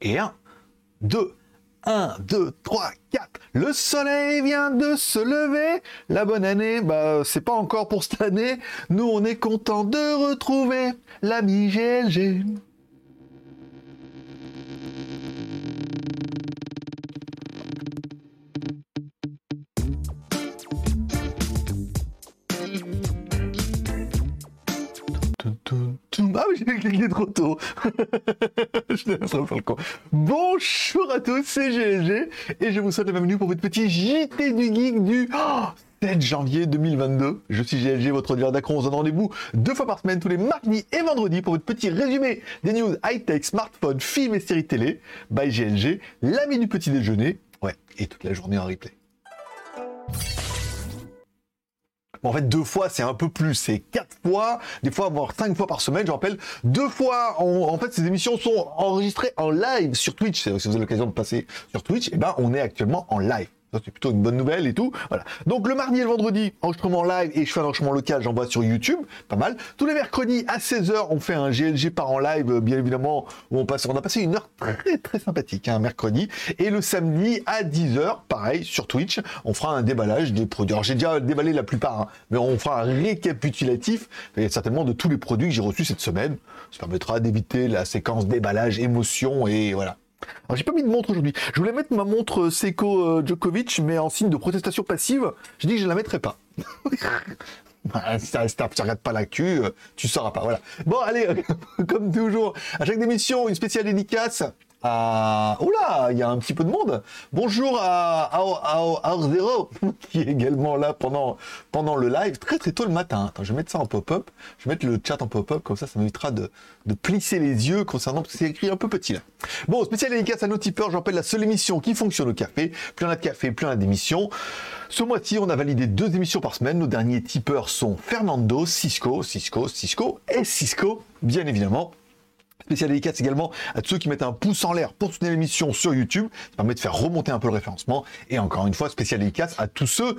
Et 1, 2, 1, 2, 3, 4. Le soleil vient de se lever. La bonne année, bah, c'est pas encore pour cette année. Nous, on est content de retrouver l'ami GLG. j'ai cliqué trop tôt. je faire le con. Bonjour à tous, c'est GLG et je vous souhaite la bienvenue pour votre petit JT du Geek du 7 janvier 2022. Je suis GLG, votre dealer d'acron. On se donne rendez-vous deux fois par semaine, tous les mardis et vendredis pour votre petit résumé des news high-tech, smartphones, films et séries télé. By GLG, l'ami du petit déjeuner. Ouais, et toute la journée en replay. En fait, deux fois, c'est un peu plus. C'est quatre fois, des fois, voire cinq fois par semaine. Je rappelle, deux fois. En, fait, ces émissions sont enregistrées en live sur Twitch. Si vous avez l'occasion de passer sur Twitch, eh ben, on est actuellement en live c'est plutôt une bonne nouvelle et tout. Voilà. Donc le mardi et le vendredi, enregistrement live et je fais un enregistrement local, j'envoie sur YouTube, pas mal. Tous les mercredis à 16h, on fait un GLG par en live, bien évidemment, où on a passé une heure très très sympathique, un hein, mercredi. Et le samedi à 10h, pareil, sur Twitch, on fera un déballage des produits. Alors j'ai déjà déballé la plupart, hein, mais on fera un récapitulatif, certainement de tous les produits que j'ai reçus cette semaine. Ça permettra d'éviter la séquence déballage, émotion et voilà. Alors j'ai pas mis de montre aujourd'hui. Je voulais mettre ma montre Seiko euh, Djokovic, mais en signe de protestation passive, j'ai dit que je la mettrais pas. si tu regardes pas l'actu, euh, tu sauras pas. Voilà. Bon, allez, comme toujours, à chaque émission, une spéciale dédicace à... Oula, il y a un petit peu de monde. Bonjour à, à, qui est également là pendant, pendant le live, très très tôt le matin. Attends, je vais mettre ça en pop-up. Je vais mettre le chat en pop-up, comme ça, ça m'évitera de, de plisser les yeux concernant, parce que c'est écrit un peu petit là. Bon, spécial dédicace à nos tipeurs, j'appelle la seule émission qui fonctionne au café. Plus on a de café, plus on a d'émissions. Ce mois-ci, on a validé deux émissions par semaine. Nos derniers tipeurs sont Fernando, Cisco, Cisco, Cisco et Cisco, bien évidemment. Spécial dédicace également à tous ceux qui mettent un pouce en l'air pour soutenir l'émission sur YouTube. Ça permet de faire remonter un peu le référencement. Et encore une fois, spécial dédicace à tous ceux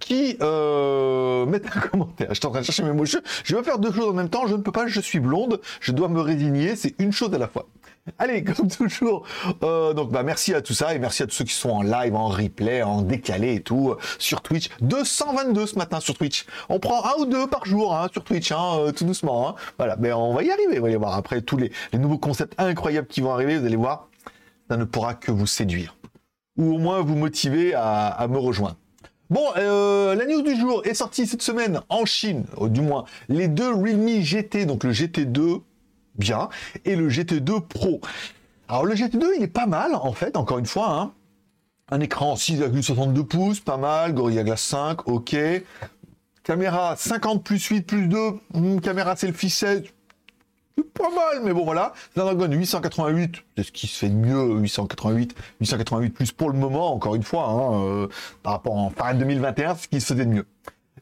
qui euh, mettent un commentaire. Je suis en train de chercher mes mots. Je, vais faire deux choses en même temps. Je ne peux pas, je suis blonde. Je dois me résigner. C'est une chose à la fois. Allez, comme toujours, euh, donc bah merci à tout ça et merci à tous ceux qui sont en live, en replay, en décalé et tout euh, sur Twitch. 222 ce matin sur Twitch. On prend un ou deux par jour hein, sur Twitch, hein, euh, tout doucement. Hein. Voilà, mais on va y arriver. Vous allez voir après tous les, nouveaux concepts incroyables qui vont arriver. Vous allez voir, ça ne pourra que vous séduire ou au moins vous motiver à, me rejoindre. Bon, la news du jour est sortie cette semaine en Chine, du moins les deux Realme GT, donc le GT2 bien, et le GT2 Pro. Alors le GT2, il est pas mal, en fait, encore une fois, hein. Un écran 6,62 pouces, pas mal, Gorilla Glass 5, ok. Caméra 50 plus 8 plus 2, hmm, caméra selfie 16, pas mal, mais bon voilà. Snapdragon 888, c'est ce qui se fait de mieux, 888, 888 plus pour le moment, encore une fois, hein, euh, par rapport en fin 2021, c'est ce qui se faisait de mieux.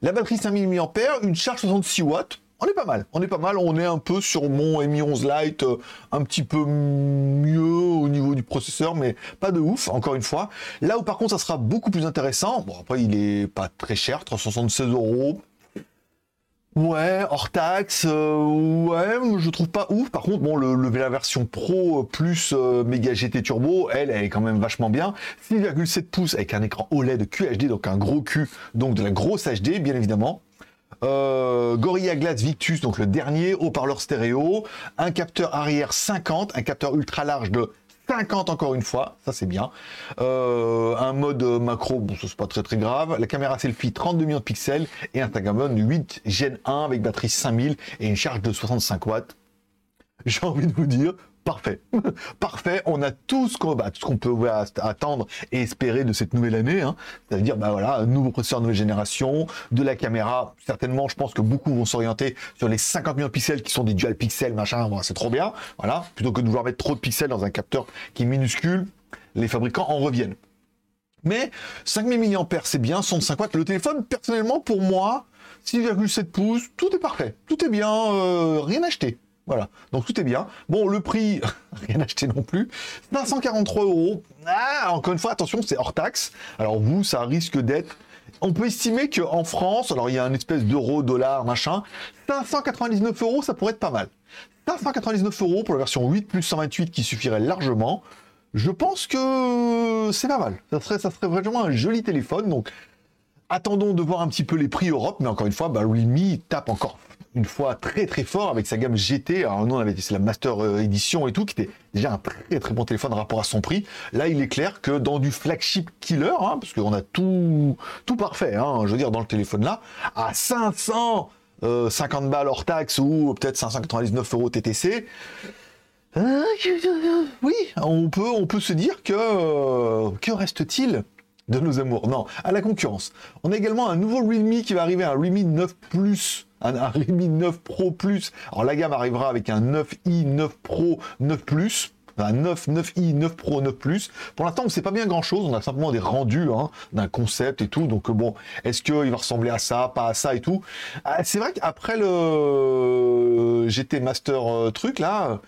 La batterie 5000 mAh, une charge 66 watts, on est pas mal, on est pas mal, on est un peu sur mon Mi 11 Lite, euh, un petit peu mieux au niveau du processeur, mais pas de ouf, encore une fois. Là où par contre ça sera beaucoup plus intéressant, bon après il est pas très cher, 376 euros. Ouais, hors taxe, euh, ouais, je trouve pas ouf. Par contre, bon, le, la version Pro plus euh, Mega GT Turbo, elle, elle est quand même vachement bien. 6,7 pouces avec un écran OLED QHD, donc un gros Q, donc de la grosse HD, bien évidemment. Euh, Gorilla Glass Victus, donc le dernier, haut-parleur stéréo, un capteur arrière 50, un capteur ultra large de 50 encore une fois, ça c'est bien. Euh, un mode macro, bon c'est pas très très grave. La caméra selfie 32 millions de pixels et un Tagamon 8 Gen 1 avec batterie 5000 et une charge de 65 watts. J'ai envie de vous dire, Parfait. Parfait. On a tout ce qu'on bah, peut attendre et espérer de cette nouvelle année. Hein. C'est-à-dire, bah voilà, un nouveau processeur nouvelle génération, de la caméra. Certainement, je pense que beaucoup vont s'orienter sur les 50 millions de pixels qui sont des dual pixels, machin. c'est trop bien. Voilà. Plutôt que de vouloir mettre trop de pixels dans un capteur qui est minuscule, les fabricants en reviennent. Mais 5000 mAh, c'est bien, 105 watts. Le téléphone, personnellement, pour moi, 6,7 pouces, tout est parfait. Tout est bien, euh, rien acheté. Voilà, donc tout est bien. Bon, le prix, rien acheté non plus. 543 euros. Ah, encore une fois, attention, c'est hors taxe. Alors vous, ça risque d'être... On peut estimer qu'en France, alors il y a un espèce d'euro, dollar, machin, 599 euros, ça pourrait être pas mal. 599 euros pour la version 8 plus 128 qui suffirait largement. Je pense que c'est pas mal. Ça serait, ça serait vraiment un joli téléphone. Donc, attendons de voir un petit peu les prix Europe. Mais encore une fois, bah, Realme tape encore une fois très très fort avec sa gamme GT. Alors nous on avait c'est la Master euh, Edition et tout, qui était déjà un très très bon téléphone rapport à son prix. Là il est clair que dans du flagship killer, hein, parce qu'on a tout tout parfait, hein, je veux dire dans le téléphone là, à 500 50 euh, balles hors taxe ou peut-être 599 euros TTC. Euh, oui, on peut, on peut se dire que que reste-t-il de nos amours Non, à la concurrence. On a également un nouveau Realme qui va arriver, un Realme 9 Plus un, Redmi 9 Pro Plus. Alors la gamme arrivera avec un 9i, 9 Pro, 9 Plus. Un 9, 9i, 9 Pro, 9 Plus. Pour l'instant, on ne sait pas bien grand chose. On a simplement des rendus hein, d'un concept et tout. Donc bon, est-ce qu'il va ressembler à ça, pas à ça et tout? Ah, C'est vrai qu'après le GT Master euh, truc là,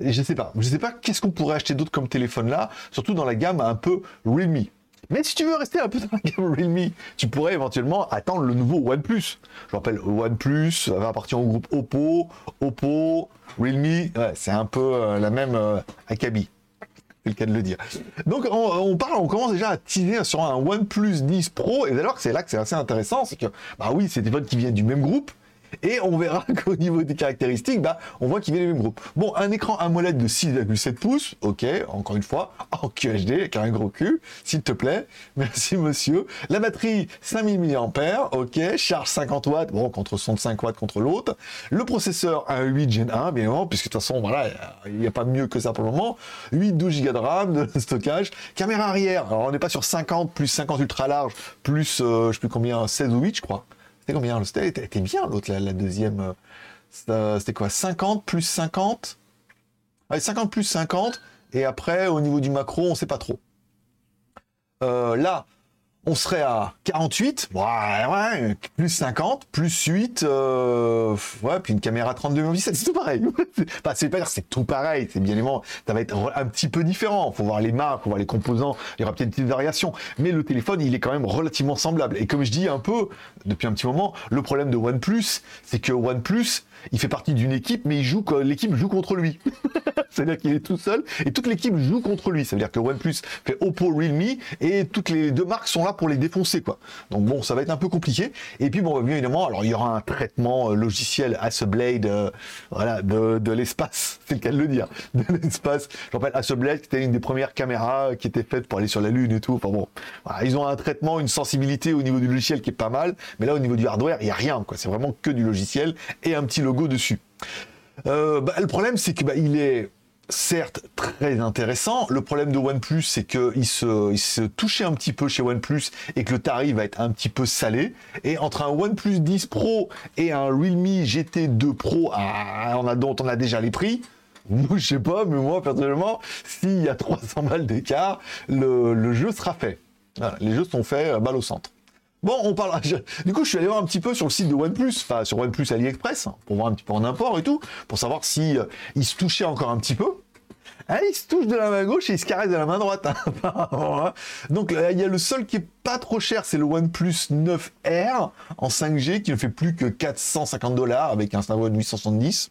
je sais pas. Je sais pas qu'est-ce qu'on pourrait acheter d'autre comme téléphone là, surtout dans la gamme un peu Realme. Mais si tu veux rester un peu dans la gamme Realme, tu pourrais éventuellement attendre le nouveau OnePlus. Je rappelle, OnePlus va appartenir au groupe Oppo, Oppo, Realme, c'est un peu euh, la même euh, acabit. C'est le cas de le dire. Donc on, parle, on commence déjà à teaser sur un OnePlus 10 Pro, et d'ailleurs c'est là que c'est assez intéressant, c'est que, bah oui, c'est des phones qui viennent du même groupe, et on verra qu'au niveau des caractéristiques, bah, on voit qu'il vient du même groupe. Bon, un écran AMOLED de 6,7 pouces, ok, encore une fois, en QHD, avec un gros cul, s'il te plaît. Merci monsieur. La batterie, 5000 mAh, ok, charge 50 watts, bon, contre 65 watts contre l'autre. Le processeur, un 8 Gen 1, bien évidemment, puisque de toute façon, voilà, il n'y a pas mieux que ça pour le moment. 8, 12 Go de RAM, de stockage. Caméra arrière, alors on n'est pas sur 50 plus 50 ultra large, plus, euh, je sais plus combien, 16 ou 8, je crois. C'était combien? C'était était bien l'autre, la, deuxième. Euh, c'était quoi? 50 plus 50 ouais, 50 plus 50. Et après, au niveau du macro, on sait pas trop. Euh, là, on serait à 48, ouais, ouais, plus 50, plus 8, euh, ouais, puis une caméra 32 mégapicsels, c'est tout pareil. enfin, c'est pas dire c'est tout pareil, c'est bien évidemment, ça va être un petit peu différent. Faut voir les marques, faut voir les composants, il y aura peut-être une petite variation, mais le téléphone, il est quand même relativement semblable. Et comme je dis un peu depuis un petit moment, le problème de OnePlus, c'est que OnePlus, il fait partie d'une équipe, mais il joue, l'équipe joue contre lui. C'est-à-dire qu'il est tout seul et toute l'équipe joue contre lui. Ça veut dire que OnePlus fait Oppo, Realme et toutes les deux marques sont là pour les défoncer, quoi. Donc bon, ça va être un peu compliqué. Et puis bon, bien évidemment, alors il y aura un traitement euh, logiciel Hasselblad, euh, voilà, de, l'espace. C'est le cas de le dire, de l'espace. Je rappelle Hasselblad, c'était une des premières caméras qui était faite pour aller sur la Lune et tout. Enfin bon, ils ont un traitement, une sensibilité au niveau du logiciel qui est pas mal, mais là au niveau du hardware, il y a rien, quoi. C'est vraiment que du logiciel et un petit logo dessus. Euh, bah, le problème, c'est que bah, il est certes très intéressant. Le problème de OnePlus, c'est qu'il se, il se touchait un petit peu chez OnePlus et que le tarif va être un petit peu salé. Et entre un OnePlus 10 Pro et un Realme GT2 Pro, ah, on a, dont on a déjà les prix, je sais pas, mais moi personnellement, s'il y a 300 balles d'écart, le, jeu sera fait. les jeux sont faits euh, balle au centre. Bon, on parle. Du coup, je suis allé voir un petit peu sur le site de OnePlus, enfin sur OnePlus AliExpress, hein, pour voir un petit peu en import et tout, pour savoir si euh, se touchait encore un petit peu. Ah, il se touche de la main gauche et il se caresse de la main droite. Hein, hein. Donc il y a le seul qui est pas trop cher, c'est le OnePlus 9R en 5G qui ne fait plus que 450 dollars avec un Snapdragon 870.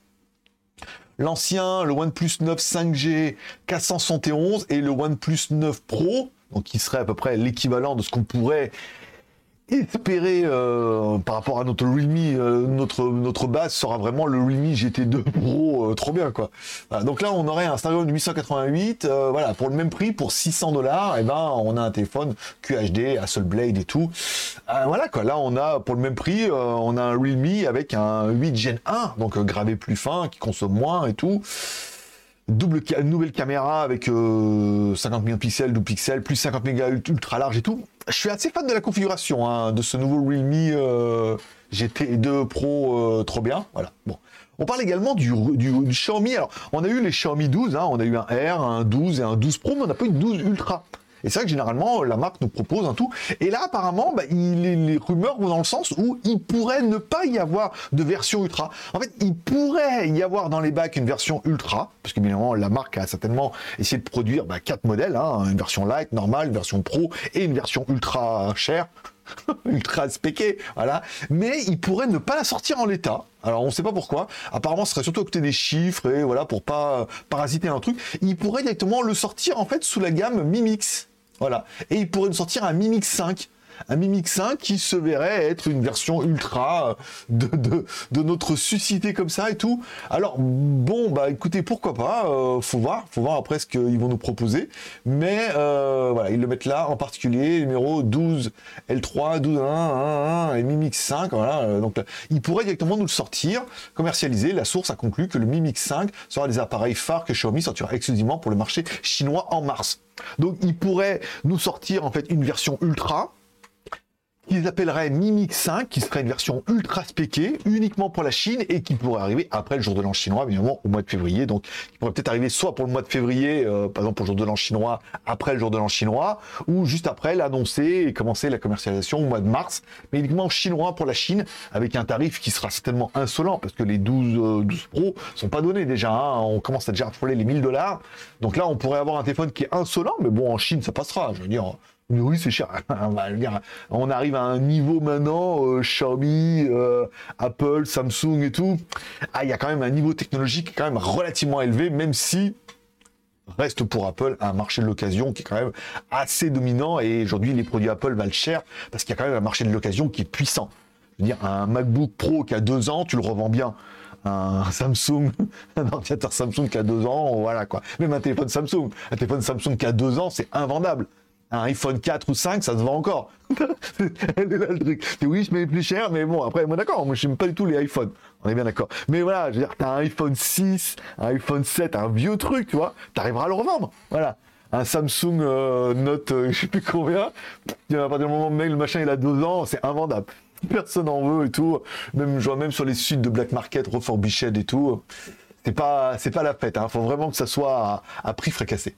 L'ancien, le OnePlus 9 5G 471 et le OnePlus 9 Pro, donc qui serait à peu près l'équivalent de ce qu'on pourrait espérer euh, par rapport à notre Realme, euh, notre, notre base sera vraiment le Realme GT2 Pro, euh, trop bien quoi. donc là on aurait un Snapdragon 888, voilà, pour le même prix, pour 600 dollars, et ben on a un téléphone QHD, Hasselblad et tout. voilà quoi, là on a pour le même prix, on a un Realme avec un 8 Gen 1, donc gravé plus fin, qui consomme moins et tout double nouvelle caméra avec 50 millions de pixels, 12 pixels, plus 50 mégas ultra large et tout je suis assez fan de la configuration hein, de ce nouveau Realme euh, GT2 Pro, euh, trop bien. Voilà. Bon. On parle également du, Xiaomi. Alors, on a eu les Xiaomi 12, hein, on a eu un R, un 12 et un 12 Pro, mais on n'a pas eu une 12 Ultra. Et c'est vrai que généralement, la marque nous propose un tout. Et là, apparemment, bah, les rumeurs vont dans le sens où il pourrait ne pas y avoir de version ultra. En fait, il pourrait y avoir dans les bacs une version ultra, parce que évidemment, la marque a certainement essayé de produire bah, quatre modèles, hein, une version light, normale, une version pro et une version ultra chère ultra spéqué, voilà. Mais il pourrait ne pas la sortir en l'état. Alors on ne sait pas pourquoi. Apparemment, ce serait surtout à côté des chiffres et voilà pour pas parasiter un truc. Il pourrait directement le sortir en fait sous la gamme Mimix. Voilà. Et il pourrait nous sortir un Mimix 5 un Mimix 5 qui se verrait être une version ultra de, de, notre suscité comme ça et tout. Alors bon, bah écoutez, pourquoi pas, euh, faut voir, faut voir après ce qu'ils vont nous proposer. Mais euh, voilà, ils le mettent là, en particulier, numéro 12 L3, 12 1, 1, 1 et Mimix 5, voilà. Euh, donc ils pourraient directement nous le sortir, commercialiser. La source a conclu que le Mimix 5 sera des appareils phares que Xiaomi sortira exclusivement pour le marché chinois en mars. Donc ils pourraient nous sortir en fait une version ultra qu'ils appelleraient Mimix 5, qui serait une version ultra spéquée, uniquement pour la Chine, et qui pourrait arriver après le jour de l'an chinois, évidemment, au mois de février. Donc, il pourrait peut-être arriver soit pour le mois de février, euh, par exemple pour le jour de l'an chinois, après le jour de l'an chinois, ou juste après l'annoncer et commencer la commercialisation au mois de mars, mais uniquement chinois pour la Chine, avec un tarif qui sera certainement insolent, parce que les 12, 12 euh, Pro sont pas donnés déjà. Hein. on commence à déjà frôler les 1000 dollars. Donc là, on pourrait avoir un téléphone qui est insolent, mais bon, en Chine, ça passera. Je veux dire, oui, c'est cher. On arrive à un niveau maintenant, euh, Xiaomi, euh, Apple, Samsung et tout. Ah, il y a quand même un niveau technologique quand même relativement élevé, même si reste pour Apple un marché de l'occasion qui est quand même assez dominant. Et aujourd'hui, les produits Apple valent cher parce qu'il y a quand même un marché de l'occasion qui est puissant. Je veux dire, un MacBook Pro qui a deux ans, tu le revends bien un Samsung, un ordinateur Samsung qui a deux ans, voilà quoi. Même un téléphone Samsung, un téléphone Samsung qui a deux ans, c'est invendable un iPhone 4 ou 5, ça se vend encore. Elle le truc. Oui, je mets plus cher, mais bon, après, moi d'accord, moi j'aime pas du tout les iPhones. On est bien d'accord. Mais voilà, je veux dire, t'as un iPhone 6, un iPhone 7, un vieux truc, tu vois, t'arriveras à le revendre. Voilà. Un Samsung euh, Note, euh, je sais plus combien, à partir du moment où le machin il a deux ans, c'est invendable. Personne en veut et tout. Même, je vois même sur les sites de Black Market, Reforbished et tout. C'est pas, pas la fête. Hein. Faut vraiment que ça soit à prix fracassé.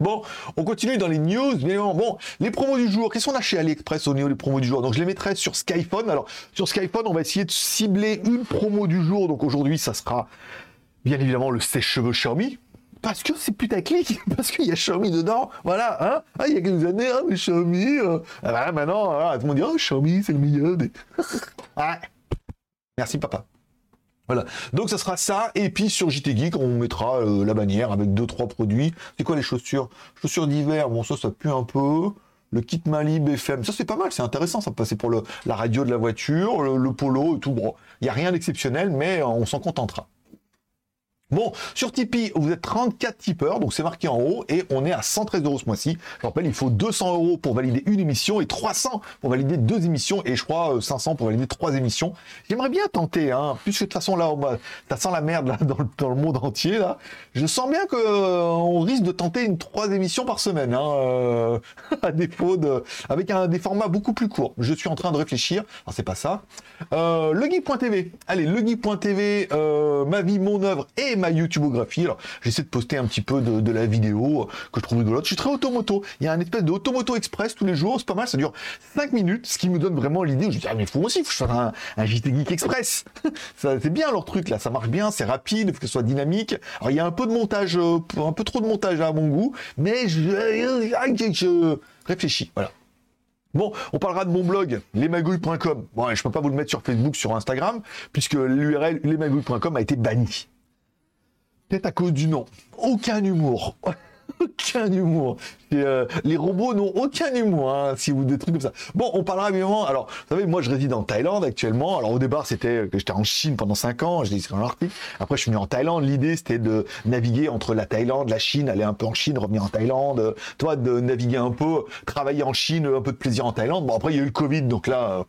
Bon, on continue dans les news. Mais bon, les promos du jour. Qu'est-ce qu'on a chez AliExpress au niveau des promos du jour? Donc, je les mettrai sur Skyphone. Alors, sur Skyphone, on va essayer de cibler une promo du jour. Donc, aujourd'hui, ça sera bien évidemment le sèche-cheveux Xiaomi. Parce que c'est putaclic, parce qu'il y a Xiaomi dedans, voilà, hein ah, il y a quelques années, hein, mais Xiaomi, euh, ah maintenant, tout le monde dit, oh, Xiaomi, c'est le meilleur. Merci, papa. Voilà. Donc ça sera ça. Et puis sur JT Geek, on mettra euh, la bannière avec deux trois produits. C'est quoi les chaussures? Chaussures d'hiver. Bon ça ça pue un peu. Le kit Malib FM, ça c'est pas mal, c'est intéressant, ça passer pour la radio de la voiture, le, le polo et tout. Bon, il y a rien d'exceptionnel, mais on s'en contentera. Bon, sur Tipeee, vous êtes 34 tipeurs, donc c'est marqué en haut, et on est à 113 euros ce mois-ci. Je rappelle, il faut 200 euros pour valider une émission et 300 pour valider deux émissions, et je crois 500 euh, pour valider trois émissions. J'aimerais bien tenter, hein, puisque de toute façon là, ça sent la merde là, dans, le, monde entier là. Je sens bien que euh, on risque de tenter une trois émissions par semaine, hein, euh, à défaut de, avec un des formats beaucoup plus courts. Je suis en train de réfléchir. Alors c'est pas ça. Euh. Allez, ma vie, mon œuvre et YouTubeographie. Alors, j'essaie de poster un petit peu de, la vidéo que je trouve rigolote. Je suis très automoto. Il y a un espèce de automoto express tous les jours. C'est pas mal. Ça dure 5 minutes, ce qui me donne vraiment l'idée. Je me dis, ah, mais faut aussi, faire un, un JT Geek Express. c'est bien leur truc, là. Ça marche bien, c'est rapide, faut que ce soit dynamique. Alors, il y a un peu de montage, euh, un peu trop de montage à mon goût, mais je, je réfléchis. Voilà. Bon, on parlera de mon blog, lesmagouilles.com. Bon, je peux pas vous le mettre sur Facebook, sur Instagram, puisque l'URL lesmagouilles.com a été banni. Peut-être à cause du nom. Aucun humour. aucun humour. Euh, les robots n'ont aucun humour, hein, si vous des trucs comme ça. Bon, on parlera évidemment. Alors, vous savez, moi, je réside en Thaïlande actuellement. Alors, au départ, c'était que j'étais en Chine pendant 5 ans. Je l'ai dans l'article. Après, je suis venu en Thaïlande. L'idée, c'était de naviguer entre la Thaïlande, la Chine, aller un peu en Chine, revenir en Thaïlande. toi, de naviguer un peu, travailler en Chine, un peu de plaisir en Thaïlande. Bon, après, il y a eu le Covid, donc là,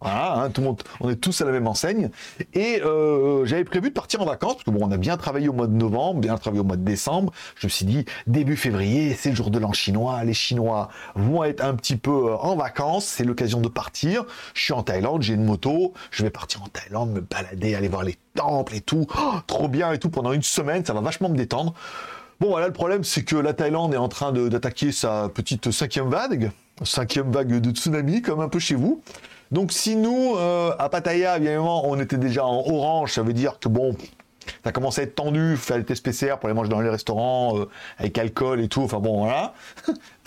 voilà, hein, tout monde, on est tous à la même enseigne. Et euh, j'avais prévu de partir en vacances, parce que bon, on a bien travaillé au mois de novembre, bien travaillé au mois de décembre. Je me suis dit, début février, c'est le jour de l'an chinois, les Chinois vont être un petit peu euh, en vacances, c'est l'occasion de partir. Je suis en Thaïlande, j'ai une moto, je vais partir en Thaïlande, me balader, aller voir les temples et tout. Oh, trop bien et tout, pendant une semaine, ça va vachement me détendre. Bon, voilà, le problème, c'est que la Thaïlande est en train d'attaquer sa petite cinquième vague, cinquième vague de tsunami, comme un peu chez vous. Donc si nous, euh, à Pattaya, évidemment, on était déjà en orange, ça veut dire que bon, ça commence à être tendu, faire des tests PCR pour aller manger dans les restaurants euh, avec alcool et tout. Enfin bon, voilà.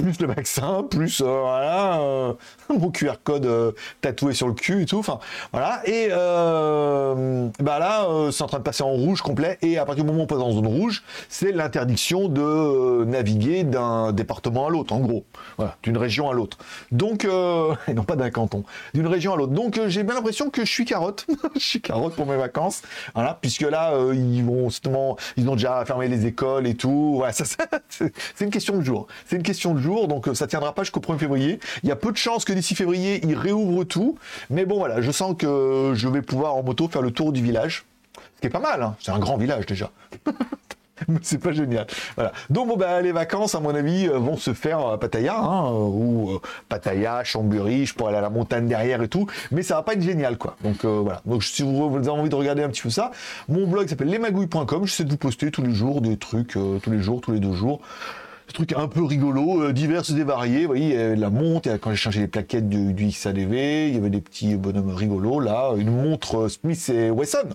Plus le vaccin, plus euh, voilà, euh, mon QR code tatoué sur le cul et tout. Enfin voilà. Et bah là, c'est en train de passer en rouge complet. Et à partir du moment où on passe en zone rouge, c'est l'interdiction de naviguer d'un département à l'autre, en gros. D'une région à l'autre. Donc, et non pas d'un canton, d'une région à l'autre. Donc j'ai bien l'impression que je suis carotte. je suis carotte pour mes vacances. Voilà, puisque là, ils vont justement, ils ont déjà fermé les écoles et tout. Voilà, ça, c'est une question de jour. C'est une question de jour, donc euh, ça tiendra pas jusqu'au 1er février. Il y a peu de chances que d'ici février, ils réouvrent tout. Mais bon, voilà, je sens que je vais pouvoir en moto faire le tour du village. Ce qui est pas mal, hein. c'est un grand village déjà. c'est pas génial. Voilà. Donc bon, bah, les vacances, à mon avis, euh, vont se faire à Pattaya, hein, euh, ou euh, Pattaya, je pourrais aller à la montagne derrière et tout, mais ça va pas être génial, quoi. Donc voilà. Donc si vous, avez envie de regarder un petit peu ça, mon blog s'appelle lesmagouilles.com, j'essaie de vous poster tous les jours des trucs, tous les jours, tous les deux jours des trucs un peu rigolos, divers et variés. Vous voyez, la montre, quand j'ai changé les plaquettes du, du, XADV, il y avait des petits bonhommes rigolos. Là, une montre Smith et Wesson.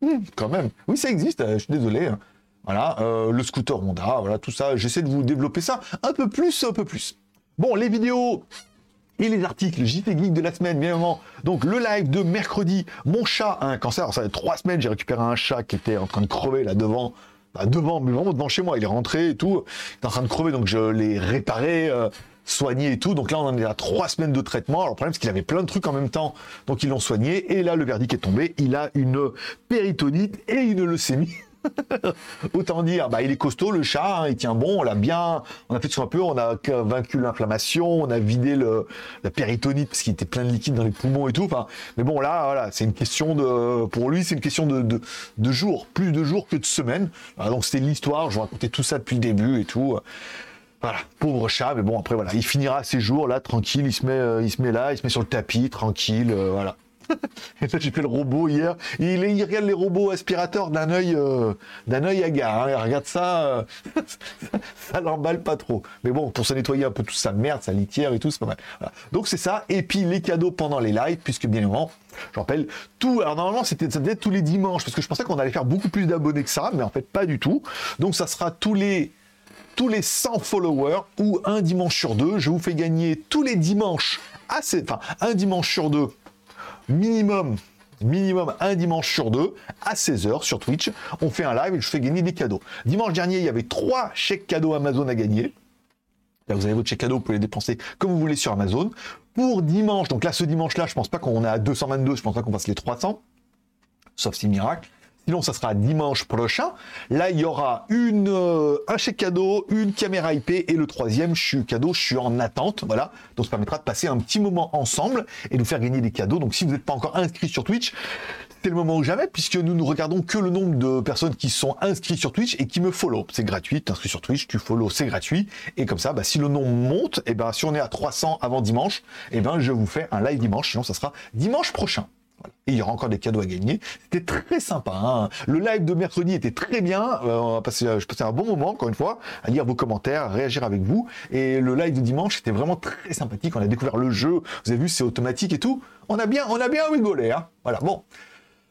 Hmm, quand même. Oui, ça existe, je suis désolé. Hein. Voilà, euh, le scooter Honda, voilà, tout ça. J'essaie de vous développer ça un peu plus, un peu plus. Bon, les vidéos et les articles JT Geek de la semaine, bien évidemment. Donc le live de mercredi, mon chat a un cancer. Alors, ça fait trois semaines, j'ai récupéré un chat qui était en train de crever là devant. Bah, devant, mais vraiment devant chez moi, il est rentré et tout. Il est en train de crever, donc je l'ai réparé, euh, soigné et tout. Donc là, on en est à trois semaines de traitement. Alors le problème, c'est qu'il avait plein de trucs en même temps, donc ils l'ont soigné. Et là, le verdict est tombé. Il a une péritonite et une leucémie. Autant dire, bah, il est costaud le chat, hein, il tient bon, on l'a bien, on a fait tout un peu, on a vaincu l'inflammation, on a vidé le, la péritonite parce qu'il était plein de liquide dans les poumons et tout. Mais bon là, voilà, c'est une question de, pour lui, c'est une question de, de, jours, plus de jours que de semaines. donc c'était l'histoire, je vous racontais tout ça depuis le début et tout. Voilà, pauvre chat, mais bon après voilà, il finira ses jours là tranquille, il se met, euh, là, il se met sur le tapis tranquille, euh, voilà. Et là, j'ai fait le robot hier. Il, il, regarde les robots aspirateurs d'un œil, euh, d'un œil hagard. Hein. Regarde ça, euh, ça l'emballe pas trop. Mais bon, pour se nettoyer un peu toute sa merde, sa litière et tout, c'est pas mal. Donc c'est ça. Et puis les cadeaux pendant les lives, puisque bien évidemment, je rappelle, tout. Alors normalement, c'était, ça devait être tous les dimanches, parce que je pensais qu'on allait faire beaucoup plus d'abonnés que ça, mais en fait pas du tout. Donc ça sera tous les tous les 100 followers ou un dimanche sur deux. Je vous fais gagner tous les dimanches, assez, enfin un dimanche sur deux minimum minimum un dimanche sur deux à 16h sur Twitch. On fait un live et je fais gagner des cadeaux. Dimanche dernier, il y avait trois chèques cadeaux Amazon à gagner. Là, vous avez votre chèque cadeau, vous pouvez les dépenser comme vous voulez sur Amazon. Pour dimanche, donc là, ce dimanche-là, je pense pas qu'on est à 222, je pense pas qu'on passe les 300. Sauf si miracle. Sinon, ça sera dimanche prochain. Là, il y aura une, euh, un chèque cadeau, une caméra IP et le troisième je suis cadeau, je suis en attente. Voilà. Donc, ça permettra de passer un petit moment ensemble et de vous faire gagner des cadeaux. Donc, si vous n'êtes pas encore inscrit sur Twitch, c'est le moment ou jamais, puisque nous ne regardons que le nombre de personnes qui sont inscrites sur Twitch et qui me follow. C'est gratuit, tu inscrit sur Twitch, tu follow, c'est gratuit. Et comme ça, bah, si le nombre monte, et eh ben, si on est à 300 avant dimanche, et eh ben, je vous fais un live dimanche, sinon ça sera dimanche prochain. Il y aura encore des cadeaux à gagner. C'était très sympa. Hein. le live de mercredi était très bien. Euh, passé, je passais un bon moment, encore une fois, à lire vos commentaires, à réagir avec vous. Et le live de dimanche était vraiment très sympathique. On a découvert le jeu. Vous avez vu, c'est automatique et tout. On a bien, on a bien rigolé. Hein. Voilà. Bon.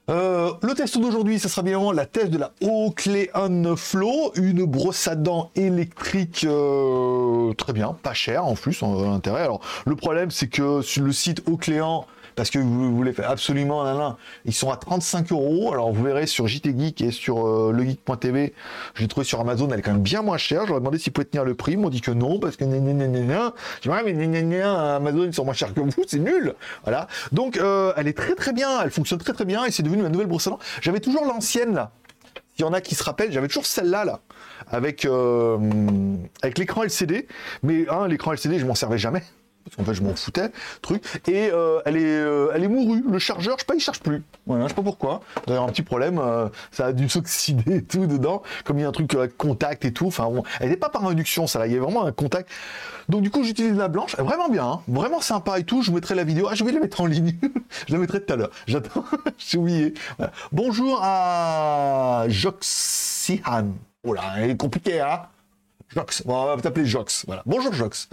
Euh, le test d'aujourd'hui, ça sera bien la test de la Oakleyan Flow, une brosse à dents électrique euh, très bien, pas cher en plus, intérêt. Alors le problème, c'est que sur le site Oakleyan, parce que vous voulez faire absolument un Ils sont à 35 euros. Alors vous verrez sur JT Geek et sur euh, legeek.tv, je l'ai trouvé sur Amazon, elle est quand même bien moins chère. J'aurais demandé s'ils pouvaient tenir le prix. Ils m'ont dit que non, parce que Je mais Amazon, ils sont moins chers que vous, c'est nul. Voilà. Donc euh, elle est très très bien, elle fonctionne très très bien et c'est devenu ma nouvelle brosse à dents. J'avais toujours l'ancienne là. Il y en a qui se rappellent, j'avais toujours celle-là, là, avec, euh, avec l'écran LCD. Mais hein, l'écran LCD, je m'en servais jamais parce qu'en fait je m'en foutais, truc, et euh, elle, est, euh, elle est mourue. Le chargeur, je sais pas, il charge plus. Voilà, je sais pas pourquoi. D'ailleurs, un petit problème, euh, ça a dû s'oxyder et tout dedans, comme il y a un truc contact et tout. Enfin bon, elle n'est pas par induction, ça là, il y a vraiment un contact. Donc du coup, j'utilise la blanche, vraiment bien, hein. vraiment sympa et tout. Je mettrai la vidéo. Ah, je vais la mettre en ligne. je la mettrai tout à l'heure. J'attends, j'ai oublié. Bonjour à Joxihan. Oh là, elle est compliquée, hein Jox. On va t'appeler Jox. Voilà. Bonjour Jox.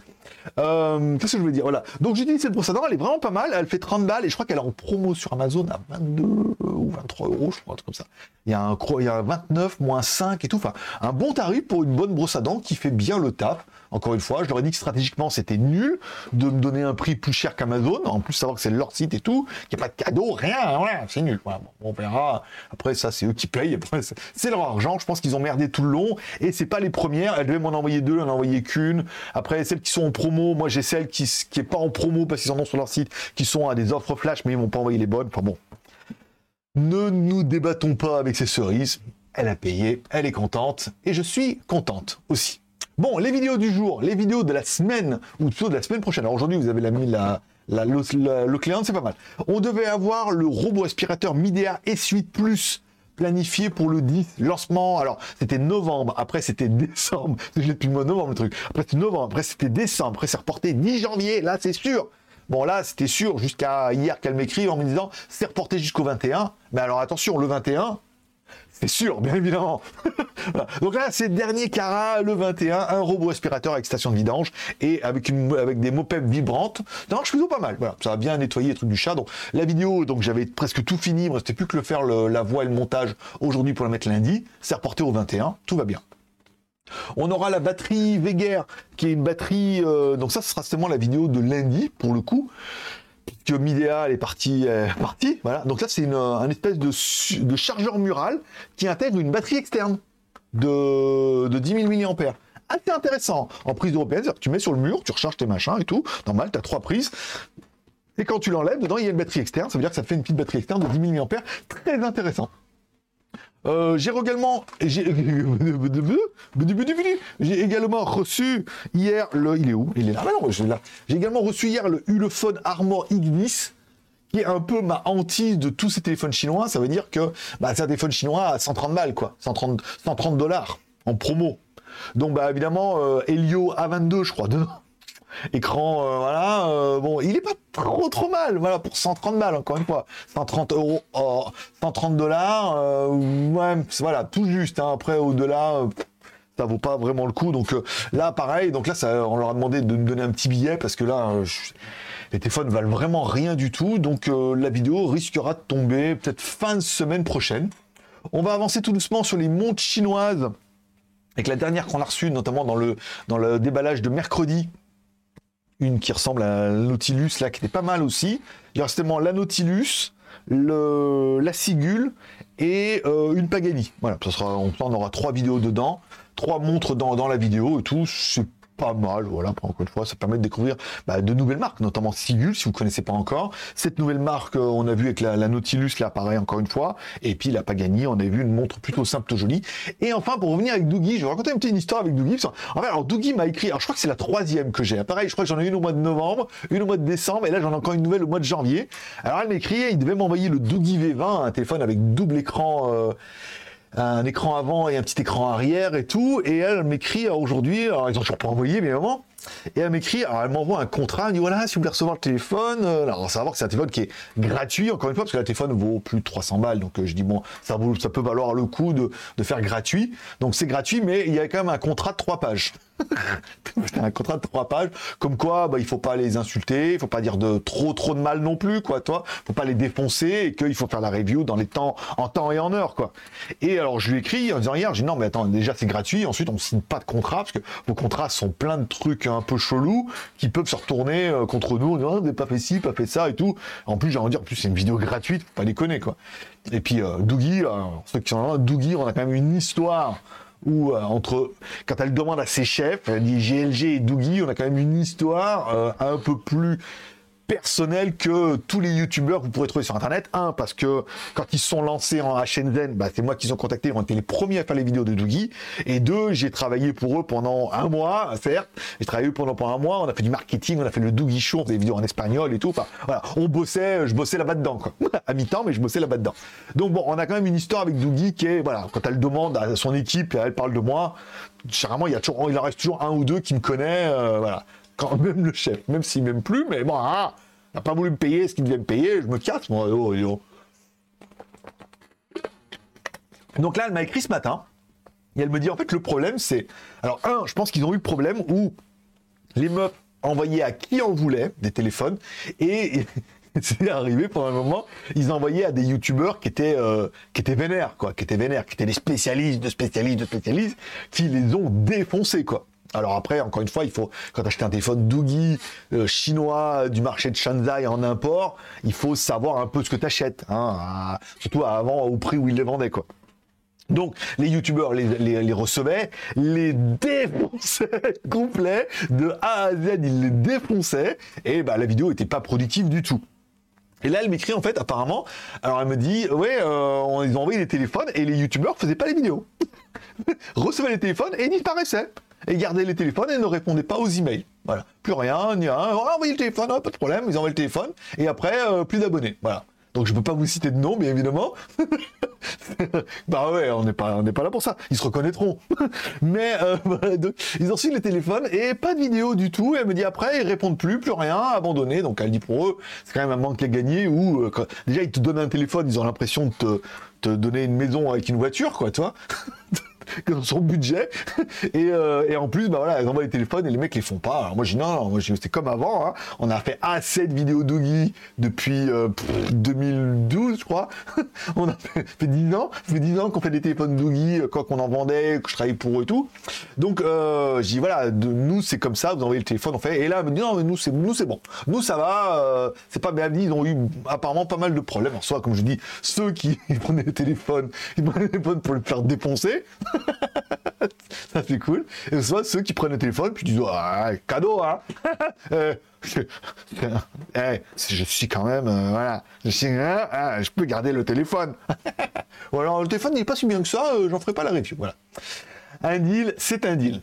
Euh, Qu'est-ce que je voulais dire? Voilà. Donc j'utilise cette brosse à dents, elle est vraiment pas mal. Elle fait 30 balles et je crois qu'elle est en promo sur Amazon à 22 ou 23 euros, je crois, un truc comme ça. Il y a un, il y a un 29 moins 5 et tout. Enfin, un bon tarif pour une bonne brosse à dents qui fait bien le taf. Encore une fois, je leur ai dit que stratégiquement c'était nul de me donner un prix plus cher qu'Amazon. En plus, savoir que c'est leur site et tout, qu'il n'y a pas de cadeau, rien, c'est nul. Bon, on verra. Après, ça, c'est eux qui payent. C'est- leur argent. Je pense qu'ils ont merdé tout le long. Et c'est pas les premières. Elles devaient m'en envoyer deux, n'en envoyé qu'une. Après, celles qui sont en promo, moi j'ai celle qui, s- qui est pas en promo parce qu'ils en ont sur leur site, qui sont à des offres flash, mais ils m'ont pas envoyé les bonnes. Enfin bon. Ne nous débattons pas avec ces cerises. Elle a payé, elle est contente, et je suis contente aussi. Bon, les vidéos du jour, les vidéos de la semaine, ou plutôt de la semaine prochaine. Alors aujourd'hui, vous avez la, le, la- le client, c'est pas mal. On devait avoir le robot aspirateur Midea S8 Plus planifié pour le 10 lancement. Alors, c'était novembre, après c'était décembre. Je l'ai depuis le mois de novembre le truc. Après c'était novembre, après c'était décembre, après c'est reporté 10 janvier. Là, c'est sûr. Bon, là, c'était sûr jusqu'à hier qu'elle m'écrive en me disant c'est reporté jusqu'au 21. Mais alors attention, le 21, c'est sûr, bien évidemment. Donc là, c'est le dernier Cara, le 21, un robot aspirateur avec station de vidange et avec, avec des mopeps vibrantes. Ça marche plutôt pas mal. Voilà, ça a bien nettoyé les trucs du chat. Donc la vidéo, donc j'avais presque tout fini, il me restait plus que le faire le- la voix et le montage aujourd'hui pour la mettre lundi. C'est reporté au 21, tout va bien. On aura la batterie Veger, qui est une batterie. euh, donc ça, ce sera seulement la vidéo de lundi pour le coup. Que Midea est partie, euh, voilà. Donc là, c'est une, un espèce de, chargeur mural qui intègre une batterie externe de, de 10 000 mAh. Assez intéressant. En prise européenne, c'est-à-dire que tu mets sur le mur, tu recharges tes machins et tout. Normal, tu as trois prises. Et quand tu l'enlèves, dedans, il y a une batterie externe. Ça veut dire que ça fait une petite batterie externe de 10 000 mAh. Très intéressant. Euh, j'ai également, j'ai également reçu hier le, il est où? Il est là. Ah là. J'ai également reçu hier le Ulefone Armor X10 qui est un peu ma hantise de tous ces téléphones chinois. Ça veut dire que bah, c'est un téléphone chinois à 130 balles, quoi. 130, 130 dollars en promo. Donc, bah, évidemment, euh, Helio A22, je crois. Écran, euh, voilà. euh, bon, il est pas trop trop mal, voilà, pour 130 balles, encore une fois. 130 euros, oh, 130 dollars, euh, ouais, voilà, tout juste. hein. Après, au-delà, ça vaut pas vraiment le coup. Donc là, pareil, donc là, ça, on leur a demandé de me donner un petit billet parce que là, les téléphones valent vraiment rien du tout. Donc la vidéo risquera de tomber peut-être fin de semaine prochaine. On va avancer tout doucement sur les montres chinoises. Avec la dernière qu'on a reçue, notamment dans le, dans le déballage de mercredi, une qui ressemble à la Nautilus, là, qui était pas mal aussi. Il y aura justement la Nautilus, le, la Sigul et euh, une Pagani. Voilà, ça sera, on, aura trois vidéos dedans, trois montres dans, dans la vidéo et tout. Pas mal, voilà, encore une fois, ça permet de découvrir bah, de nouvelles marques, notamment Sigul, si vous connaissez pas encore. Cette nouvelle marque, euh, on a vu avec la, Nautilus, là, pareil, encore une fois. Et puis la Pagani, on a vu une montre plutôt simple, plutôt jolie. Et enfin, pour revenir avec Dougie, je vais raconter une petite histoire avec Dougie. En fait, alors Dougie m'a écrit, alors je crois que c'est la troisième que j'ai. Pareil, je crois que j'en ai une au mois de novembre, une au mois de décembre, et là j'en ai encore une nouvelle au mois de janvier. Alors elle m'écrit, il devait m'envoyer le Dougie V20, un téléphone avec double écran. euh, un écran avant et un petit écran arrière et tout. Et elle m'écrit aujourd'hui, alors ils ont toujours pas envoyé, mais vraiment. Et elle m'écrit, alors elle m'envoie un contrat, elle dit voilà, si vous voulez recevoir le téléphone, euh, alors savoir que c'est un téléphone qui est gratuit, encore une fois, parce que le téléphone vaut plus de 300 balles, donc euh, je dis bon, ça, ça peut valoir le coup de, de faire gratuit. Donc c'est gratuit, mais il y a quand même un contrat de trois pages. C'est un contrat de trois pages, comme quoi bah, il faut pas les insulter, il faut pas dire de trop trop de mal non plus, quoi, toi, faut pas les défoncer et qu'il faut faire la review dans les temps, en temps et en heure, quoi. Et alors je lui écris en disant hier, j'ai non mais attends, déjà c'est gratuit, ensuite on signe pas de contrat parce que vos contrats sont plein de trucs un peu chelous qui peuvent se retourner euh, contre nous, on dit, oh, pas fait ci, pas fait ça et tout. En plus j'ai envie de dire, en plus c'est une vidéo gratuite, faut pas déconner, quoi. Et puis euh, Dougie, euh, ceux qui sont Dougie, on a quand même une histoire où euh, entre quand elle demande à ses chefs, elle dit GLG et Dougie, on a quand même une histoire euh, un peu plus personnelle que tous les youtubeurs vous pourrez trouver sur internet. Un, parce que quand ils sont lancés en à Shenzhen, bah, c'est moi qui les ont contactés, ils ont été les premiers à faire les vidéos de Dougie. Et deux, j'ai travaillé pour eux pendant un mois, certes. J'ai travaillé pendant, pendant un mois, on a fait du marketing, on a fait le Dougie Show, on faisait des vidéos en espagnol et tout. Enfin, voilà, on bossait, je bossais là-bas dedans, quoi. à mi-temps, mais je bossais là-bas dedans. Donc bon, on a quand même une histoire avec Dougie qui est, voilà, quand elle demande à son équipe elle parle de moi, généralement, il y a toujours, il en reste toujours un ou deux qui me connaît, euh, voilà. Quand même le chef, même s'il m'aime plus, mais bon, ah, n'a pas voulu me payer ce qu'il devait me payer, je me casse, moi, oh, oh. Donc là, elle m'a écrit ce matin, et elle me dit, en fait, le problème, c'est... Alors, un, je pense qu'ils ont eu le problème où les meufs envoyaient à qui en voulait des téléphones et c'est arrivé pendant un moment, ils envoyaient à des youtubeurs qui étaient euh, qui étaient vénères quoi, qui étaient vénères, qui étaient des spécialistes de spécialistes de spécialistes, qui les ont défoncés quoi. Alors après, encore une fois, il faut quand tu achètes un téléphone Doogie euh, chinois du marché de Shanghai en import, il faut savoir un peu ce que tu achètes, hein, surtout avant au prix où ils les vendaient quoi. Donc les youtubeurs les, recevaient, les défonçaient complet, de A à Z, ils les défonçaient, et bah la vidéo était pas productive du tout. Et là, elle m'écrit en fait, apparemment, alors elle me dit, ouais, euh, ils ont envoyé des téléphones et les youtubeurs faisaient pas les vidéos. recevaient les téléphones et ils disparaissaient. Et gardaient les téléphones et ne répondaient pas aux emails. Voilà. Plus rien, ni rien. Oh, envoyé le téléphone, pas de problème, ils envoient le téléphone. Et après, euh, plus d'abonnés. Voilà. Donc je peux pas vous citer de nom, bien évidemment. bah ouais, on n'est pas, pas là pour ça. Ils se reconnaîtront. Mais euh, ils ont reçu les téléphones et pas de vidéo du tout. elle me dit après, ils répondent plus, plus rien, abandonné. Donc elle dit pour eux, c'est quand même un manque à gagner. Ou euh, déjà ils te donnent un téléphone, ils ont l'impression de te, te donner une maison avec une voiture, quoi, tu vois dans son budget. Et, euh, et, en plus, bah voilà, ils envoient les téléphones et les mecs les font pas. Alors moi, j'ai non, moi c'est comme avant. Hein. On a fait assez de vidéos Doogie depuis 2012, euh, je crois. on a fait, 10 ans, fait 10 ans qu'on fait des téléphones Doogie, euh, quoi qu'on en vendait, que je travaillais pour eux et tout. Donc, euh, j'ai voilà, de, nous c'est comme ça. Vous envoyez le téléphone, on fait. Et là, elle me dit non, mais nous c'est nous c'est bon. Nous ça va. Euh, c'est pas bien dit. Ils ont eu apparemment pas mal de problèmes. En soit, comme je dis, ceux qui prenaient le téléphone, ils prenaient le téléphone pour le faire défoncer. ça c'est cool. Et soit ceux qui prennent le téléphone puis disent ah, cadeau hein. euh, je, eh, je, suis quand même euh, voilà, je suis hein, ah, je peux garder le téléphone. Ou alors le téléphone n'est pas si bien que ça, euh, j'en ferai pas la review. Voilà. Un deal, c'est un deal.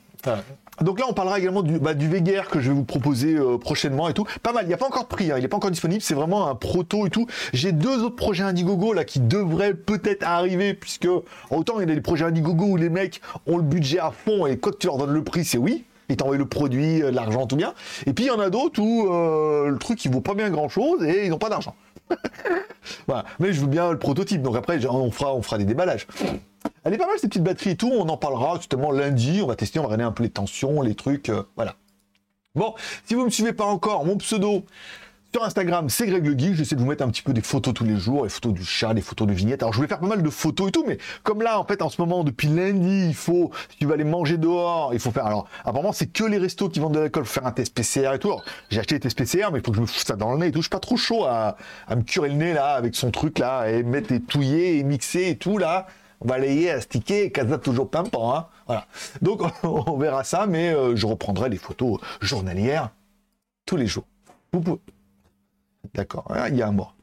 Donc là, on parlera également du, bah, du que je vais vous proposer euh, prochainement et tout. Pas mal, il n'y a pas encore de prix, hein, il n'est pas encore disponible, c'est vraiment un proto et tout. J'ai deux autres projets Indiegogo là qui devraient peut-être arriver, puisque autant il y a des projets Indiegogo où les mecs ont le budget à fond et quand tu leur donnes le prix, c'est oui. Ils t'envoient le produit, euh, l'argent, tout bien. Et puis il y en a d'autres où euh, le truc il vaut pas bien grand chose et ils n'ont pas d'argent. voilà. Mais je veux bien le prototype, donc après on fera des déballages. Elle est pas mal ces petites batteries et tout, on en parlera justement lundi, on va tester, on va regarder un peu les tensions, les trucs, euh, voilà. Bon, si vous ne me suivez pas encore, mon pseudo sur Instagram, c'est Greg le Geek, j'essaie de vous mettre un petit peu des photos tous les jours, les photos du chat, des photos de vignettes. Alors je voulais faire pas mal de photos et tout, mais comme là, en fait, en ce moment, depuis lundi, il faut, si tu vas aller manger dehors, il faut faire, alors, apparemment, c'est que les restos qui vendent de l'alcool, faire un test PCR et tout. J'ai acheté des tests PCR, mais il faut que je me foute ça dans le nez et tout. Je suis pas trop chaud à, me curer le nez, là, avec son truc, là, et mettre et touiller et mixer et tout, là balayer, astiquer, casa toujours pimpant. Hein voilà. Donc on verra ça, mais euh, je reprendrai les photos journalières tous les jours. Vous pouvez... D'accord, hein, il y a un mort.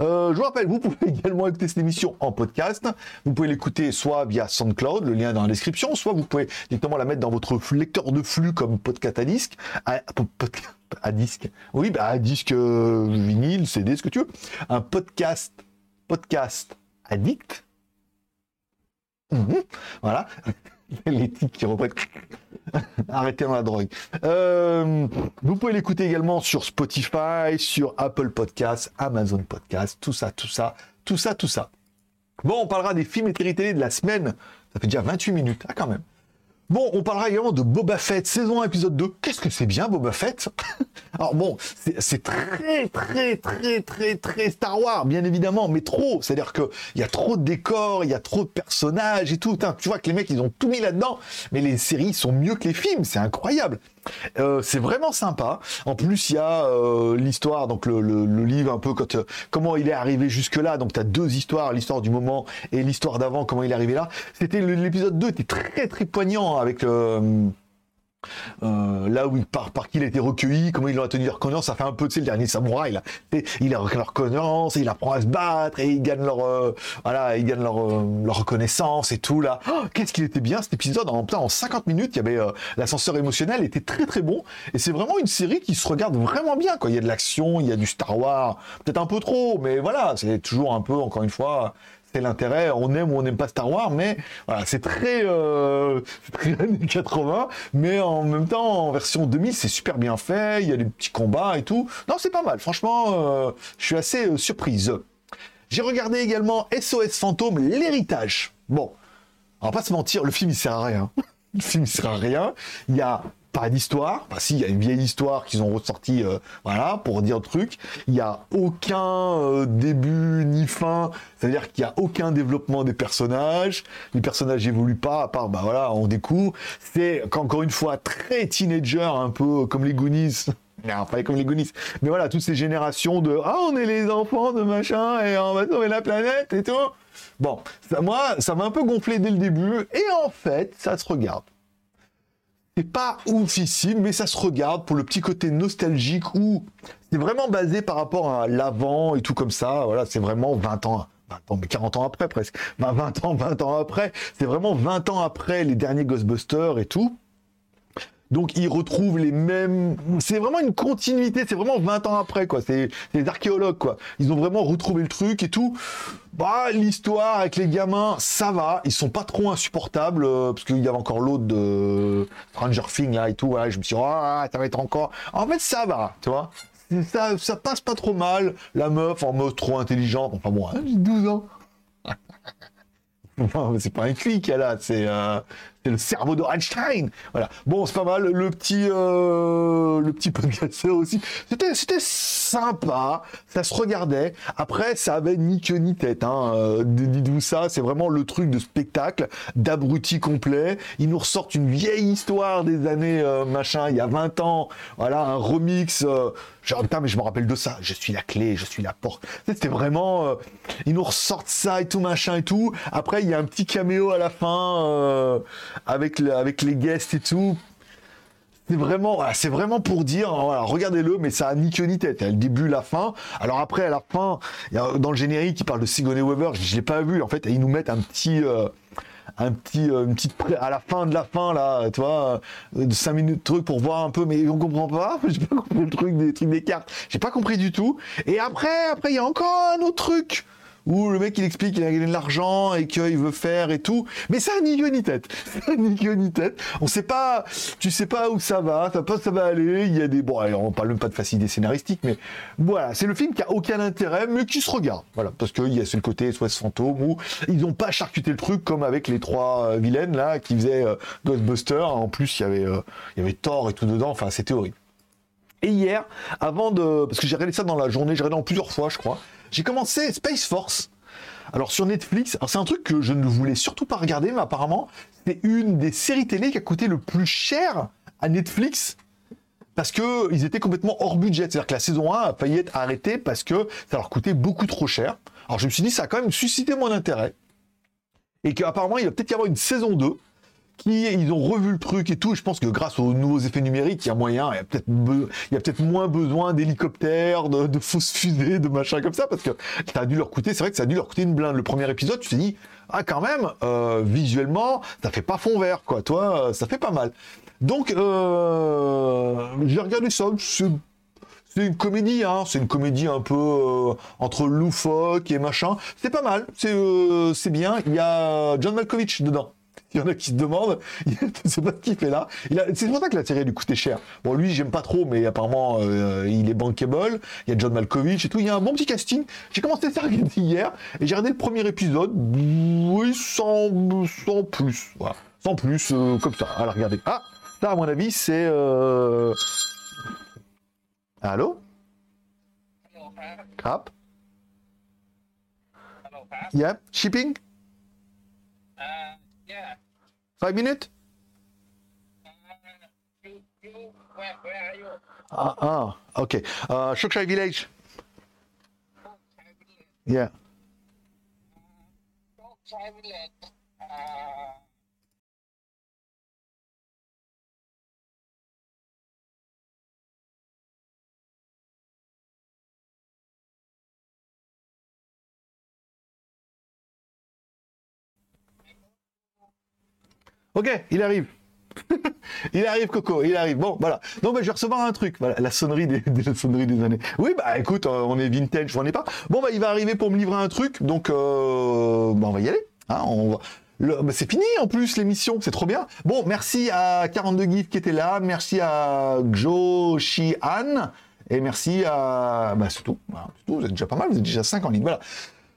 Euh, je vous rappelle, vous pouvez également écouter cette émission en podcast. Vous pouvez l'écouter soit via SoundCloud, le lien dans la description, soit vous pouvez directement la mettre dans votre lecteur de flux comme podcast à disque. À, disque. Oui, bah, à disque euh, vinyle, CD, ce que tu veux. Un podcast, podcast addict. Voilà. Types qui reprennent. Arrêtez dans la drogue. Euh, vous pouvez l'écouter également sur Spotify, sur Apple Podcasts, Amazon Podcasts, tout ça, tout ça, tout ça, tout ça. Bon, on parlera des films et télé de la semaine. Ça fait déjà 28 minutes. Ah, quand même. Bon, on parlera également de Boba Fett, saison 1, épisode 2. Qu'est-ce que c'est bien, Boba Fett Alors bon, c'est très, très, très, très, très Star Wars, bien évidemment, mais trop. C'est-à-dire qu'il y a trop de décors, il y a trop de personnages et tout. tu vois que les mecs, ils ont tout mis là-dedans, mais les séries sont mieux que les films, c'est incroyable. Euh, c'est vraiment sympa. En plus, il y a euh, l'histoire, donc le, livre un peu quand, euh, comment il est arrivé jusque-là. Donc, tu as deux histoires, l'histoire du moment et l'histoire d'avant, comment il est arrivé là. C'était l'épisode 2 était très très poignant avec le euh, là où il part, par qui il a été recueilli, comment il a tenu reconnaissance, ça fait un peu, tu sais, le dernier samouraï, là. il a leur reconnaissance, il apprend à se battre, et il gagne leur, euh, voilà, il gagne leur, euh, leur reconnaissance et tout, là. Oh, qu'est-ce qu'il était bien, cet épisode. En, en 50 minutes, il y avait, l'ascenseur émotionnel était très très bon, et c'est vraiment une série qui se regarde vraiment bien, quoi. Il y a de l'action, il y a du Star Wars, peut-être un peu trop, mais voilà, c'est toujours un peu, encore une fois, l'intérêt. On aime ou on n'aime pas Star Wars, mais voilà, c'est très, euh, très années 80, mais en même temps, en version 2000, c'est super bien fait. Il y a des petits combats et tout. Non, c'est pas mal. Franchement, euh, je suis assez euh, surprise. J'ai regardé également SOS Fantôme, l'héritage. Bon, on va pas se mentir, le film il sert à rien. le film il sert à rien. Il y a pas d'histoire. Enfin, si, il y a une vieille histoire qu'ils ont ressortie, euh, voilà, pour dire le truc. Il n'y a aucun euh, début ni fin. C'est-à-dire qu'il n'y a aucun développement des personnages. Les personnages évoluent pas, à part, bah voilà, on découvre. C'est, encore une fois, très teenager, un peu comme les Goonies. Non, pas comme les Goonies. Mais voilà, toutes ces générations de Ah, on est les enfants de machin et on va sauver la planète et tout. Bon, ça, moi, ça m'a un peu gonflé dès le début. Et en fait, ça se regarde. C'est pas oufissime, mais ça se regarde pour le petit côté nostalgique où c'est vraiment basé par rapport à l'avant et tout comme ça. Voilà, c'est vraiment 20 ans. 20 ans, mais 40 ans après presque. 20 ans, 20 ans après. C'est vraiment 20 ans après les derniers Ghostbusters et tout. Donc ils retrouvent les mêmes. C'est vraiment une continuité, c'est vraiment 20 ans après, quoi. C'est des archéologues, quoi. Ils ont vraiment retrouvé le truc et tout. Bah, l'histoire avec les gamins, ça va. Ils sont pas trop insupportables, euh, parce qu'il y avait encore l'autre de Stranger Things, là, et tout. Je me suis dit, ah, ça va être encore. En fait, ça va, tu vois. Ça, ça passe pas trop mal. La meuf en mode trop intelligente. Enfin bon, hein, j'ai 12 ans. c'est pas un clic, là, c'est euh, c'est le cerveau de Einstein. Voilà. Bon, c'est pas mal. Le petit, euh, le petit podcast aussi. C'était, c'était sympa. Ça se regardait. Après, ça avait ni queue ni tête. Hein. Euh, dites-vous ça. C'est vraiment le truc de spectacle, d'abruti complet. Ils nous ressortent une vieille histoire des années euh, machin, il y a 20 ans. Voilà, un remix. Genre, putain, mais je me rappelle de ça. Je suis la clé, je suis la porte. C'était vraiment. ils nous ressortent ça et tout, machin et tout. Après, il y a un petit caméo à la fin avec, avec les guests et tout. C'est vraiment, c'est vraiment pour dire, voilà, regardez-le, mais ça a ni queue ni tête. Il y a le début, la fin. Alors après, à la fin, dans le générique, il parle de Sigourney Weaver. Je, ne l'ai pas vu. En fait, ils nous mettent un petit, euh, un petit, euh, à la fin de la fin là, tu vois, euh, de 5 minutes truc pour voir un peu, mais on comprend pas. J'ai pas compris le truc des trucs des cartes. J'ai pas compris du tout. Et après, après, il y a encore un autre truc où le mec il explique qu'il a gagné de l'argent et qu'il veut faire et tout, mais ça ni queue ni tête, ni ni tête. On sait pas, tu sais pas où ça va, ça pas ça va aller. Il y a des bon, on parle même pas de facilité scénaristique, mais voilà, c'est le film qui a aucun intérêt, mais qui se regarde, voilà, parce qu'il y a ce côté ce fantôme où ils ont pas charcuté le truc comme avec les trois euh, vilaines là qui faisaient euh, Ghostbusters. En plus il y avait euh, avait Thor et tout dedans, enfin c'était horrible. Et hier, avant de. Parce que j'ai regardé ça dans la journée, j'ai regardé en plusieurs fois, je crois. J'ai commencé Space Force. Alors sur Netflix, c'est un truc que je ne voulais surtout pas regarder, mais apparemment, c'est une des séries télé qui a coûté le plus cher à Netflix parce qu'ils étaient complètement hors budget. C'est-à-dire que la saison 1 a failli être arrêtée parce que ça leur coûtait beaucoup trop cher. Alors je me suis dit, ça a quand même suscité mon intérêt. Et qu'apparemment, il va peut-être y avoir une saison 2 qui ils ont revu le truc et tout. je pense que grâce aux nouveaux effets numériques, il y a moyen, il y a peut-être a peut-être moins besoin d'hélicoptères, de, fausses fusées, de machins comme ça, parce que ça a dû leur coûter. C'est vrai que ça a dû leur coûter une blinde. Le premier épisode, tu te dis ah quand même euh, visuellement, ça fait pas fond vert quoi. Toi, ça fait pas mal. Donc euh, j'ai regardé ça. C'est une comédie, hein. c'est une comédie un peu euh, entre loufoque et machin. C'est pas mal, c'est euh, bien. Il y a John Malkovich dedans. Il y en a qui se demandent, je sais pas ce qu'il fait là. C'est pour ça que la série lui coûtait cher. Bon, lui, j'aime pas trop, mais apparemment, euh, il est bankable. Il y a John Malkovich et tout. Il y a un bon petit casting. J'ai commencé à regarder hier et j'ai regardé le premier épisode. Oui, sans, sans plus. Voilà. Sans plus, euh, comme ça. Alors, regardez. Ah, là, à mon avis, c'est. Euh... Allô? Crap Yep, shipping? Uh... Five minutes? Uh, oh, okay. Uh, Shukshai village. Yeah. Ok, il arrive. il arrive, Coco, il arrive. Bon, voilà. Non, mais je vais recevoir un truc. La sonnerie des, sonnerie des années. Oui, bah écoute, euh, on est vintage, je n'en ai pas. Bon, bah il va arriver pour me livrer un truc, donc euh, bah, on va y aller. Hein, on va... Bah, c'est fini en plus l'émission, c'est trop bien. Bon, merci à 42 GIF qui était là, merci à Joe Shi-Han, et merci à. Bah, c'est tout. Voilà, tout. Vous êtes déjà pas mal, vous êtes déjà 5 en ligne. Voilà.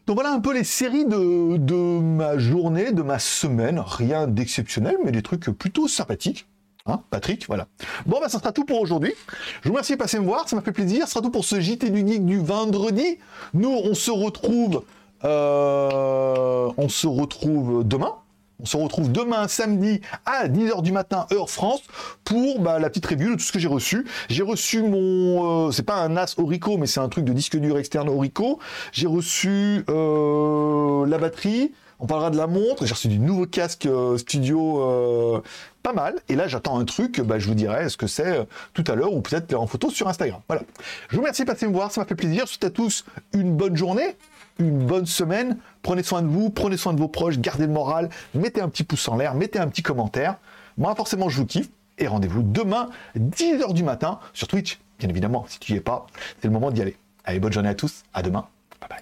Donc voilà un peu les séries de, ma journée, de ma semaine. Rien d'exceptionnel, mais des trucs plutôt sympathiques. Hein, Patrick, voilà. Bon, bah, ça sera tout pour aujourd'hui. Je vous remercie de passer me voir, ça m'a fait plaisir. Ce sera tout pour ce JT du Geek du vendredi. Nous, on se retrouve, euh, on se retrouve demain. On se retrouve demain samedi à 10h du matin heure France pour bah, la petite review de tout ce que j'ai reçu. J'ai reçu mon euh, c'est pas un NAS Orico mais c'est un truc de disque dur externe Orico. J'ai reçu euh, la batterie, on parlera de la montre, j'ai reçu du nouveau casque euh, studio euh, pas mal. Et là, j'attends un truc, bah, je vous dirai ce que c'est tout à l'heure ou peut-être en photo sur Instagram. Voilà. Je vous remercie de passer me voir, ça m'a fait plaisir. Je souhaite à tous une bonne journée, une bonne semaine. Prenez soin de vous, prenez soin de vos proches, gardez le moral, mettez un petit pouce en l'air, mettez un petit commentaire. Moi, forcément, je vous kiffe. Et rendez-vous demain, 10h du matin, sur Twitch. Bien évidemment, si tu n'y es pas, c'est le moment d'y aller. Allez, bonne journée à tous. À demain. Bye bye.